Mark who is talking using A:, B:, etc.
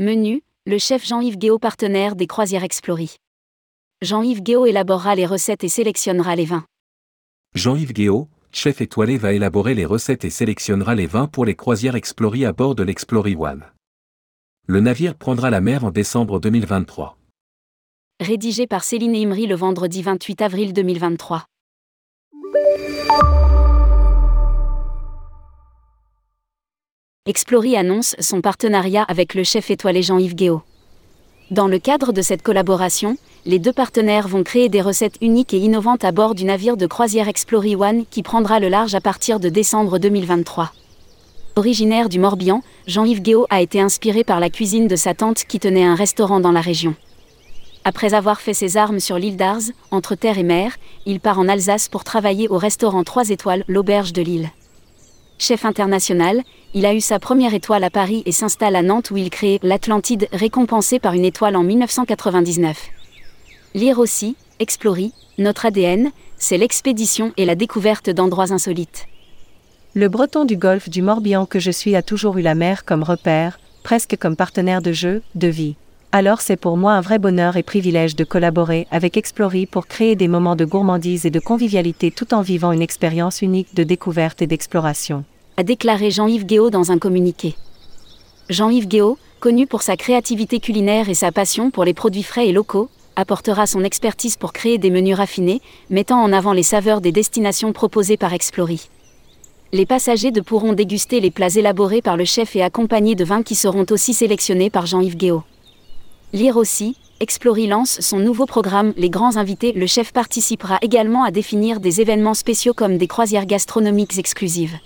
A: Menu, le chef Jean-Yves Guéot partenaire des croisières Explory. Jean-Yves Guéot élaborera les recettes et sélectionnera les vins.
B: Jean-Yves Guéot, chef étoilé va élaborer les recettes et sélectionnera les vins pour les croisières Explory à bord de l'Explory One. Le navire prendra la mer en décembre 2023.
A: Rédigé par Céline Imri le vendredi 28 avril 2023. Explory annonce son partenariat avec le chef étoilé Jean-Yves Guéot. Dans le cadre de cette collaboration, les deux partenaires vont créer des recettes uniques et innovantes à bord du navire de croisière Explory One qui prendra le large à partir de décembre 2023. Originaire du Morbihan, Jean-Yves Guéot a été inspiré par la cuisine de sa tante qui tenait un restaurant dans la région. Après avoir fait ses armes sur l'île d'Ars, entre terre et mer, il part en Alsace pour travailler au restaurant 3 étoiles, l'Auberge de Lille. Chef international, il a eu sa première étoile à Paris et s'installe à Nantes où il crée l'Atlantide récompensé par une étoile en 1999. Lire aussi, Explorer, notre ADN, c'est l'expédition et la découverte d'endroits insolites.
C: Le breton du golfe du Morbihan que je suis a toujours eu la mer comme repère, presque comme partenaire de jeu, de vie. Alors c'est pour moi un vrai bonheur et privilège de collaborer avec Explory pour créer des moments de gourmandise et de convivialité tout en vivant une expérience unique de découverte et d'exploration.
A: A déclaré Jean-Yves Guéot dans un communiqué. Jean-Yves Guéot, connu pour sa créativité culinaire et sa passion pour les produits frais et locaux, apportera son expertise pour créer des menus raffinés, mettant en avant les saveurs des destinations proposées par Explory. Les passagers de pourront déguster les plats élaborés par le chef et accompagnés de vins qui seront aussi sélectionnés par Jean-Yves Guéot. Lire aussi, Explory lance son nouveau programme Les Grands Invités. Le chef participera également à définir des événements spéciaux comme des croisières gastronomiques exclusives.